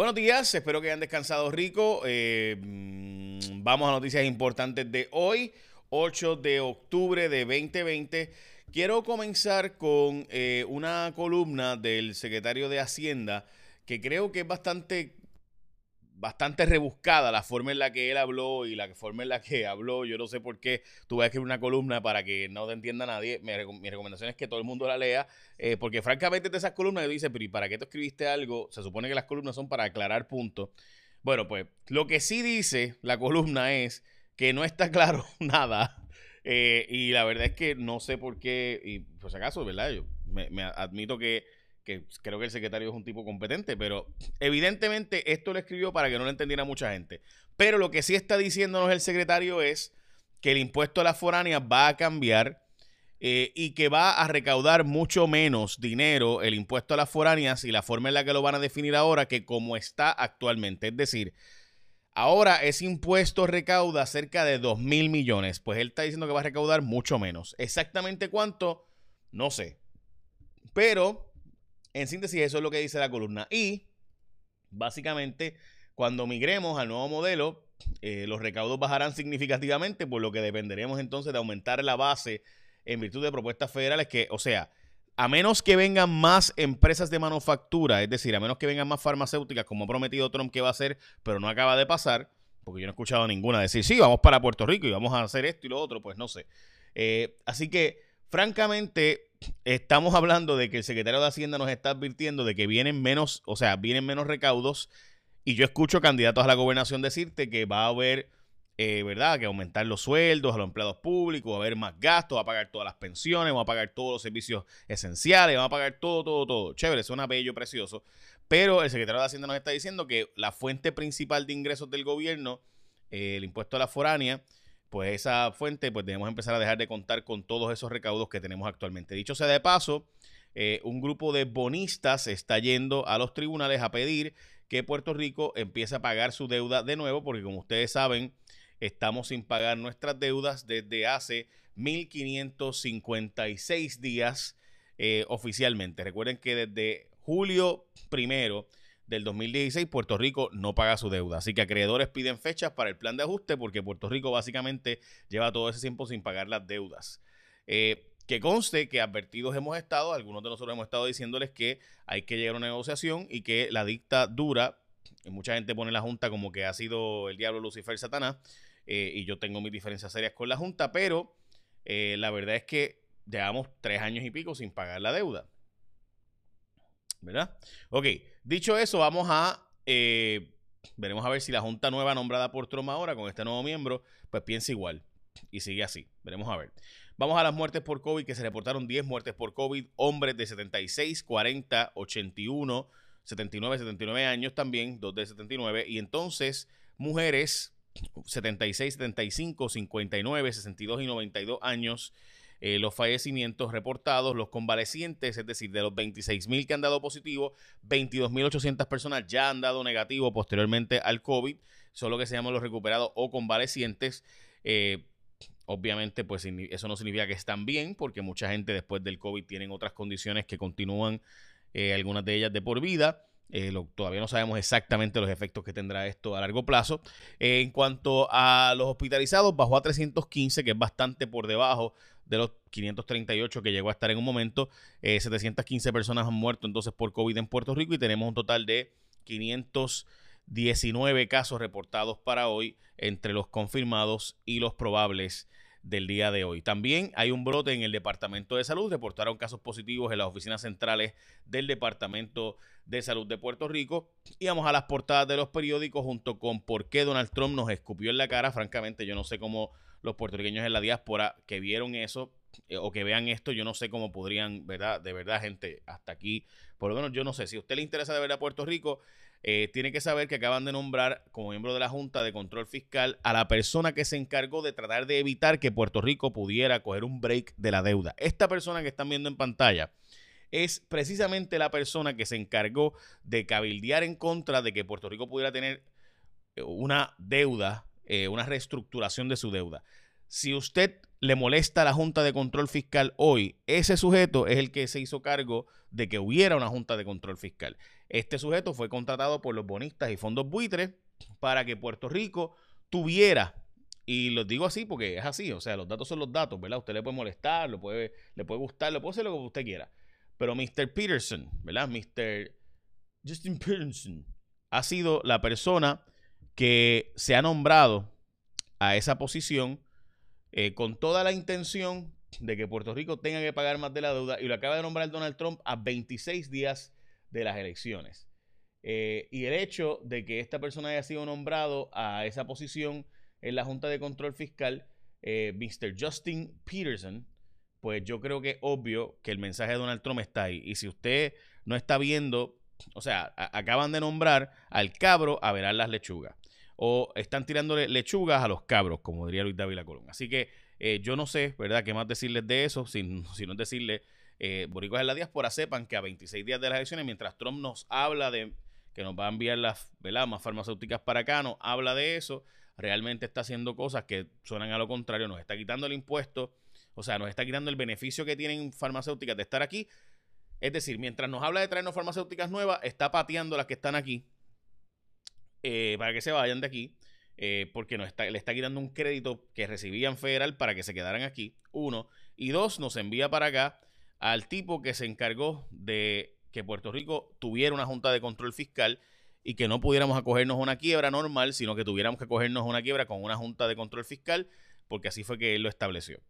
Buenos días, espero que hayan descansado rico. Eh, mm, vamos a noticias importantes de hoy, 8 de octubre de 2020. Quiero comenzar con eh, una columna del secretario de Hacienda que creo que es bastante bastante rebuscada la forma en la que él habló y la forma en la que habló. Yo no sé por qué tuve que escribir una columna para que no te entienda nadie. Mi, recomendación es que todo el mundo la lea, eh, porque francamente de esas columnas yo dice, pero ¿y para qué tú escribiste algo? Se supone que las columnas son para aclarar puntos. Bueno, pues lo que sí dice la columna es que no está claro nada. Eh, y la verdad es que no sé por qué, y pues acaso, ¿verdad? Yo me admito que que creo que el secretario es un tipo competente, pero evidentemente esto lo escribió para que no lo entendiera mucha gente. Pero lo que sí está diciéndonos el secretario es que el impuesto a las foráneas va a cambiar eh, y que va a recaudar mucho menos dinero el impuesto a las foráneas y la forma en la que lo van a definir ahora que como está actualmente. Es decir, ahora ese impuesto recauda cerca de 2 mil millones, pues él está diciendo que va a recaudar mucho menos. Exactamente cuánto, no sé. Pero en síntesis, eso es lo que dice la columna. Y básicamente, cuando migremos al nuevo modelo, eh, los recaudos bajarán significativamente, por lo que dependeremos entonces de aumentar la base en virtud de propuestas federales que, o sea, a menos que vengan más empresas de manufactura, es decir, a menos que vengan más farmacéuticas, como ha prometido Trump que va a hacer, pero no acaba de pasar, porque yo no he escuchado ninguna decir, sí, vamos para Puerto Rico y vamos a hacer esto y lo otro, pues no sé. Eh, así que, francamente, estamos hablando de que el secretario de Hacienda nos está advirtiendo de que vienen menos, o sea, vienen menos recaudos. Y yo escucho candidatos a la gobernación decirte que va a haber, eh, ¿verdad?, que aumentar los sueldos a los empleados públicos, va a haber más gastos, va a pagar todas las pensiones, va a pagar todos los servicios esenciales, va a pagar todo, todo, todo. Chévere, suena bello, precioso. Pero el secretario de Hacienda nos está diciendo que la fuente principal de ingresos del gobierno, eh, el impuesto a la foránea, pues esa fuente, pues debemos empezar a dejar de contar con todos esos recaudos que tenemos actualmente. Dicho sea de paso, eh, un grupo de bonistas está yendo a los tribunales a pedir que Puerto Rico empiece a pagar su deuda de nuevo, porque como ustedes saben, estamos sin pagar nuestras deudas desde hace 1556 días eh, oficialmente. Recuerden que desde julio primero del 2016, Puerto Rico no paga su deuda. Así que acreedores piden fechas para el plan de ajuste porque Puerto Rico básicamente lleva todo ese tiempo sin pagar las deudas. Eh, que conste que advertidos hemos estado, algunos de nosotros hemos estado diciéndoles que hay que llegar a una negociación y que la dicta dura. Mucha gente pone la Junta como que ha sido el diablo Lucifer Satanás. Eh, y yo tengo mis diferencias serias con la Junta, pero eh, la verdad es que llevamos tres años y pico sin pagar la deuda. ¿Verdad? Ok, dicho eso, vamos a... Eh, veremos a ver si la Junta Nueva nombrada por Trump ahora, con este nuevo miembro, pues piensa igual. Y sigue así. Veremos a ver. Vamos a las muertes por COVID, que se reportaron 10 muertes por COVID. Hombres de 76, 40, 81, 79, 79 años también, dos de 79. Y entonces, mujeres 76, 75, 59, 62 y 92 años. Eh, los fallecimientos reportados, los convalecientes, es decir, de los 26.000 que han dado positivo, 22.800 personas ya han dado negativo posteriormente al COVID, solo que se llaman los recuperados o convalecientes. Eh, obviamente, pues eso no significa que están bien, porque mucha gente después del COVID tienen otras condiciones que continúan, eh, algunas de ellas de por vida. todavía no sabemos exactamente los efectos que tendrá esto a largo plazo. en cuanto a los hospitalizados, bajó a 315, que es bastante por debajo de los 538 que llegó a estar en un momento. 715 eh, personas han muerto entonces por COVID en Puerto Rico y tenemos un total de 519 casos reportados para hoy entre los confirmados y los probables del día de hoy. También hay un brote en el Departamento de Salud. Reportaron casos positivos en las oficinas centrales del Departamento de Salud de Puerto Rico. Y vamos a las portadas de los periódicos junto con por qué Donald Trump nos escupió en la cara. Francamente, yo no sé cómo los puertorriqueños en la diáspora que vieron eso eh, o que vean esto, yo no sé cómo podrían, ¿verdad? De verdad, gente, hasta aquí, por lo menos yo no sé. Si a usted le interesa de verdad Puerto Rico, eh, tiene que saber que acaban de nombrar como miembro de la Junta de Control Fiscal a la persona que se encargó de tratar de evitar que Puerto Rico pudiera coger un break de la deuda. Esta persona que están viendo en pantalla es precisamente la persona que se encargó de cabildear en contra de que Puerto Rico pudiera tener eh, una deuda, una reestructuración de su deuda. Si usted le molesta a la Junta de Control Fiscal hoy, ese sujeto es el que se hizo cargo de que hubiera una Junta de Control Fiscal. Este sujeto fue contratado por los bonistas y fondos buitres para que Puerto Rico tuviera, y lo digo así porque es así, o sea, los datos son los datos, ¿verdad? Usted le puede molestar, puede, le puede gustar, le puede hacer lo que usted quiera. Pero Mr. Peterson, ¿verdad? Mr. Justin Peterson ha sido la persona que se ha nombrado a esa posición eh, con toda la intención de que Puerto Rico tenga que pagar más de la deuda y lo acaba de nombrar Donald Trump a 26 días de las elecciones. Eh, y el hecho de que esta persona haya sido nombrado a esa posición en la Junta de Control Fiscal, eh, Mr. Justin Peterson, pues yo creo que es obvio que el mensaje de Donald Trump está ahí. Y si usted no está viendo, o sea, acaban de nombrar al cabro a verar las lechugas o están tirándole lechugas a los cabros, como diría Luis David Colón. Así que eh, yo no sé, ¿verdad?, qué más decirles de eso, sin, no decirle, eh, boricuas en la diáspora, sepan que a 26 días de las elecciones, mientras Trump nos habla de que nos va a enviar las ¿verdad? más farmacéuticas para acá, nos habla de eso, realmente está haciendo cosas que suenan a lo contrario, nos está quitando el impuesto, o sea, nos está quitando el beneficio que tienen farmacéuticas de estar aquí. Es decir, mientras nos habla de traernos farmacéuticas nuevas, está pateando las que están aquí eh, para que se vayan de aquí, eh, porque nos está, le está quitando un crédito que recibían federal para que se quedaran aquí, uno. Y dos, nos envía para acá al tipo que se encargó de que Puerto Rico tuviera una junta de control fiscal y que no pudiéramos acogernos a una quiebra normal, sino que tuviéramos que acogernos a una quiebra con una junta de control fiscal, porque así fue que él lo estableció.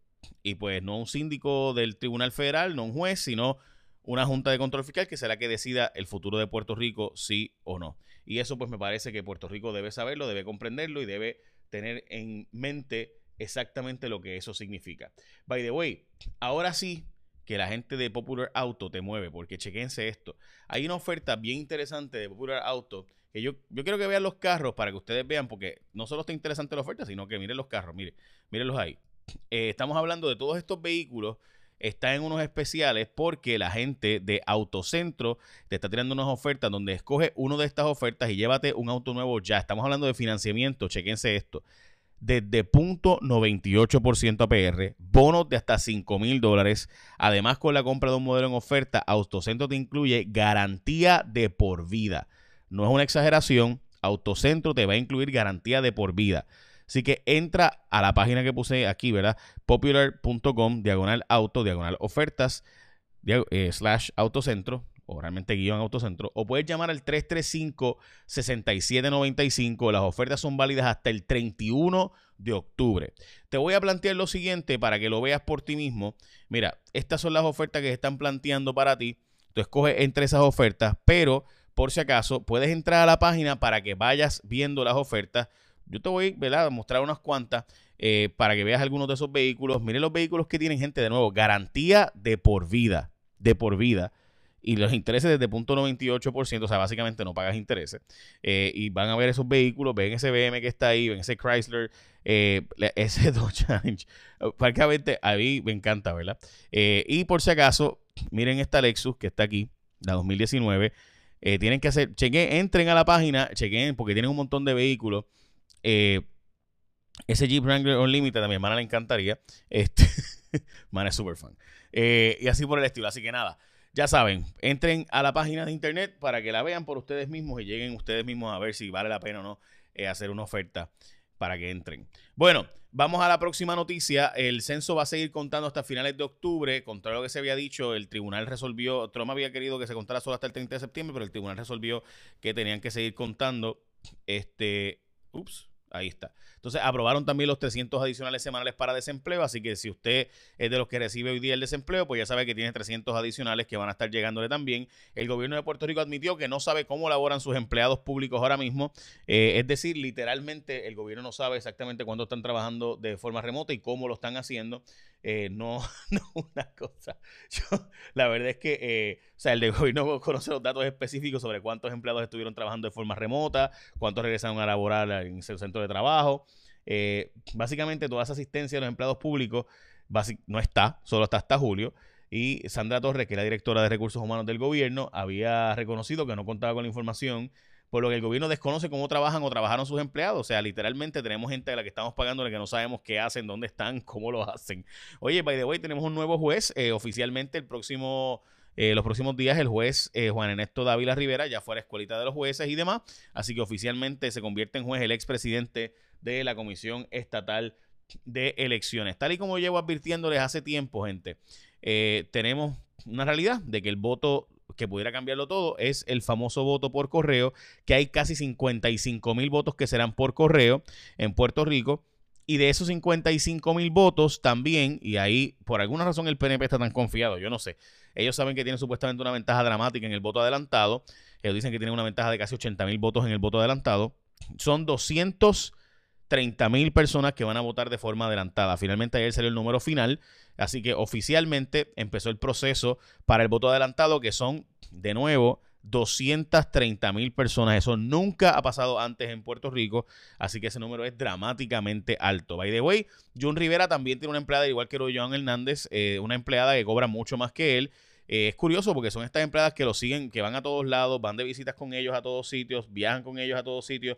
Y pues no un síndico del Tribunal Federal, no un juez, sino una junta de control fiscal que será que decida el futuro de Puerto Rico, sí o no. Y eso pues me parece que Puerto Rico debe saberlo, debe comprenderlo y debe tener en mente exactamente lo que eso significa. By the way, ahora sí que la gente de Popular Auto te mueve, porque chequense esto. Hay una oferta bien interesante de Popular Auto que yo, yo quiero que vean los carros para que ustedes vean, porque no solo está interesante la oferta, sino que miren los carros, miren, mírenlos ahí. Eh, estamos hablando de todos estos vehículos está en unos especiales porque la gente de Autocentro te está tirando unas ofertas donde escoge una de estas ofertas y llévate un auto nuevo ya. Estamos hablando de financiamiento, chequense esto. Desde punto 98% APR, bonos de hasta 5 mil dólares. Además, con la compra de un modelo en oferta, Autocentro te incluye garantía de por vida. No es una exageración, Autocentro te va a incluir garantía de por vida. Así que entra a la página que puse aquí, ¿verdad? Popular.com, diagonal auto, diagonal ofertas, eh, slash autocentro, o realmente guion autocentro, o puedes llamar al 335-6795. Las ofertas son válidas hasta el 31 de octubre. Te voy a plantear lo siguiente para que lo veas por ti mismo. Mira, estas son las ofertas que se están planteando para ti. Tú escoges entre esas ofertas, pero por si acaso puedes entrar a la página para que vayas viendo las ofertas yo te voy a mostrar unas cuantas eh, para que veas algunos de esos vehículos. Miren los vehículos que tienen, gente, de nuevo, garantía de por vida, de por vida. Y los intereses desde punto 98%, o sea, básicamente no pagas intereses. Eh, y van a ver esos vehículos, ven ese BM que está ahí, ven ese Chrysler, eh, ese Dodge Challenge. Francamente, a mí me encanta, ¿verdad? y por si acaso, miren esta Lexus que está aquí, la 2019. tienen que hacer, chequen, entren a la página, chequen, porque tienen un montón de vehículos. Eh, ese Jeep Wrangler Unlimited a mi hermana le encantaría. Este, man es super fan. Eh, y así por el estilo. Así que nada, ya saben, entren a la página de internet para que la vean por ustedes mismos y lleguen ustedes mismos a ver si vale la pena o no eh, hacer una oferta para que entren. Bueno, vamos a la próxima noticia. El censo va a seguir contando hasta finales de octubre. Contrario a lo que se había dicho, el tribunal resolvió, Trump había querido que se contara solo hasta el 30 de septiembre, pero el tribunal resolvió que tenían que seguir contando. Este, ups, Ahí está. Entonces, aprobaron también los 300 adicionales semanales para desempleo, así que si usted es de los que recibe hoy día el desempleo, pues ya sabe que tiene 300 adicionales que van a estar llegándole también. El gobierno de Puerto Rico admitió que no sabe cómo laboran sus empleados públicos ahora mismo, eh, es decir, literalmente el gobierno no sabe exactamente cuándo están trabajando de forma remota y cómo lo están haciendo. Eh, no, no una cosa. la verdad es que, eh, o sea, el de gobierno conoce los datos específicos sobre cuántos empleados estuvieron trabajando de forma remota, cuántos regresaron a laborar en el centro de trabajo. Eh, básicamente, toda esa asistencia de los empleados públicos no está, solo está hasta julio. Y Sandra Torres, que es la directora de recursos humanos del gobierno, había reconocido que no contaba con la información por lo que el gobierno desconoce cómo trabajan o trabajaron sus empleados. O sea, literalmente tenemos gente a la que estamos pagando que no sabemos qué hacen, dónde están, cómo lo hacen. Oye, by the way, tenemos un nuevo juez. Eh, oficialmente el próximo... Eh, los próximos días el juez eh, Juan Ernesto Dávila Rivera ya fue a escuelita de los jueces y demás, así que oficialmente se convierte en juez el expresidente de la Comisión Estatal de Elecciones. Tal y como llevo advirtiéndoles hace tiempo, gente, tenemos una realidad de que el voto que pudiera cambiarlo todo es el famoso voto por correo, que hay casi 55 mil votos que serán por correo en Puerto Rico. Y de esos 55 mil votos también, y ahí por alguna razón el PNP está tan confiado, yo no sé. Ellos saben que tienen supuestamente una ventaja dramática en el voto adelantado. Ellos dicen que tienen una ventaja de casi 80 mil votos en el voto adelantado. Son 200 30.000 personas que van a votar de forma adelantada. Finalmente ayer salió el número final, así que oficialmente empezó el proceso para el voto adelantado, que son, de nuevo, 230 mil personas. Eso nunca ha pasado antes en Puerto Rico, así que ese número es dramáticamente alto. By the way, John Rivera también tiene una empleada, igual que lo Joan Hernández, eh, una empleada que cobra mucho más que él. Eh, es curioso porque son estas empleadas que lo siguen, que van a todos lados, van de visitas con ellos a todos sitios, viajan con ellos a todos sitios.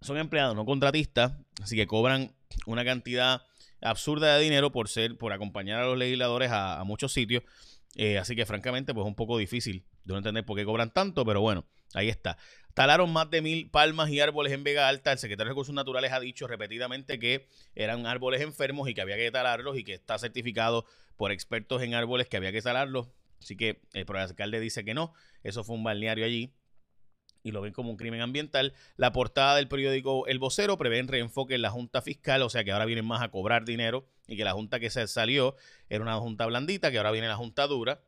Son empleados, no contratistas, así que cobran una cantidad absurda de dinero por ser, por acompañar a los legisladores a, muchos sitios. Eh, así que francamente, pues es un poco difícil de no entender por qué cobran tanto, pero bueno, ahí está. Talaron más de mil palmas y árboles en Vega Alta. El secretario de Recursos Naturales ha dicho repetidamente que eran árboles enfermos y que había que talarlos y que está certificado por expertos en árboles que había que talarlos. Así que el, el alcalde dice que no. Eso fue un balneario allí y lo ven como un crimen ambiental. La portada del periódico El Vocero prevé un reenfoque en la Junta Fiscal, o sea que ahora vienen más a cobrar dinero y que la Junta que se salió era una Junta blandita, que ahora viene la Junta dura.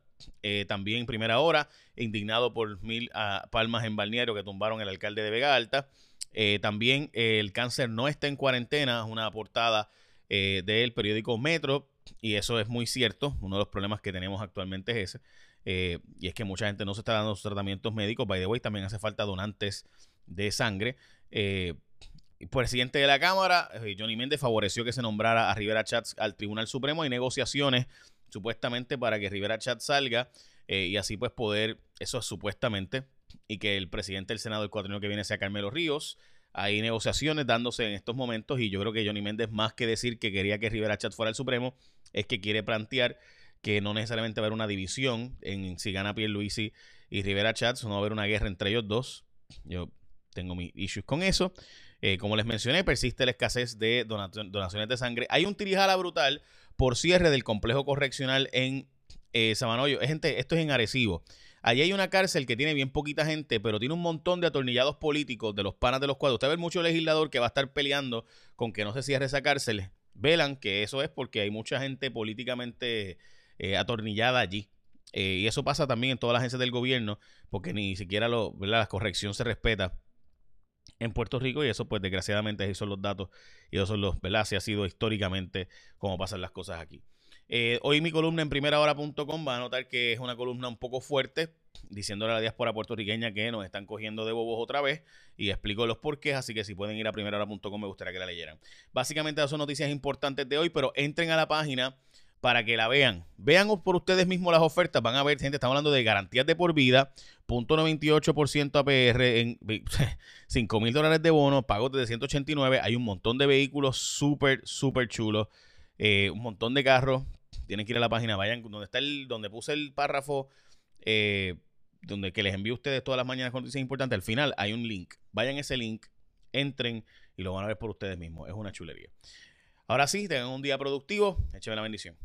Eh, también primera hora, indignado por mil ah, palmas en balneario que tumbaron el alcalde de Vega Alta. Eh, también eh, el cáncer no está en cuarentena, es una portada del periódico Metro, y eso es muy cierto. Uno de los problemas que tenemos actualmente es ese. Eh, y es que mucha gente no se está dando sus tratamientos médicos. By the way, también hace falta donantes de sangre. Eh, presidente de la Cámara, eh, Johnny Méndez, favoreció que se nombrara a Rivera Chats al Tribunal Supremo. Hay negociaciones supuestamente para que Rivera Chats salga y así pues poder, eso es supuestamente, y que el presidente del Senado el cuatrienio que viene sea Carmelo Ríos. Hay negociaciones dándose en estos momentos y yo creo que Johnny Méndez, más que decir que quería que Rivera Chats fuera el Supremo, es que quiere plantear que no necesariamente va a haber una división en si gana Pierluisi y Rivera Chats, no va a haber una guerra entre ellos dos. Yo tengo mis issues con eso. Eh, como les mencioné, persiste la escasez de donaciones de sangre. Hay un tirijala brutal por cierre del complejo correccional en eh, Sabanoyo. Gente, esto es en Arecibo. Allí hay una cárcel que tiene bien poquita gente, pero tiene un montón de atornillados políticos de los panas de los cuadros. Usted ve mucho legislador que va a estar peleando con que no se cierre esa cárcel. Velan que eso es porque hay mucha gente políticamente eh, atornillada allí. Eh, y eso pasa también en todas las agencias del gobierno, porque ni siquiera la corrección se respeta en Puerto Rico y eso pues desgraciadamente esos son los datos y esos son los, ¿verdad? Así ha sido históricamente como pasan las cosas aquí. Eh, hoy mi columna en primerahora.com va a notar que es una columna un poco fuerte, diciéndole a la diáspora puertorriqueña que nos están cogiendo de bobos otra vez y explico los porqués, así que si pueden ir a primerahora.com me gustaría que la leyeran. Básicamente esas son noticias importantes de hoy, pero entren a la página para que la vean. Vean por ustedes mismos las ofertas. Van a ver, gente, estamos hablando de garantías de por vida, punto 98% APR, en 5 mil dólares de bono, pagos de 189. Hay un montón de vehículos súper, súper chulos. Eh, un montón de carros. Tienen que ir a la página, vayan donde está el, donde puse el párrafo, eh, donde que les envío a ustedes todas las mañanas con noticias importantes. Al final hay un link. Vayan a ese link, entren y lo van a ver por ustedes mismos. Es una chulería. Ahora sí, tengan un día productivo. Écheme la bendición.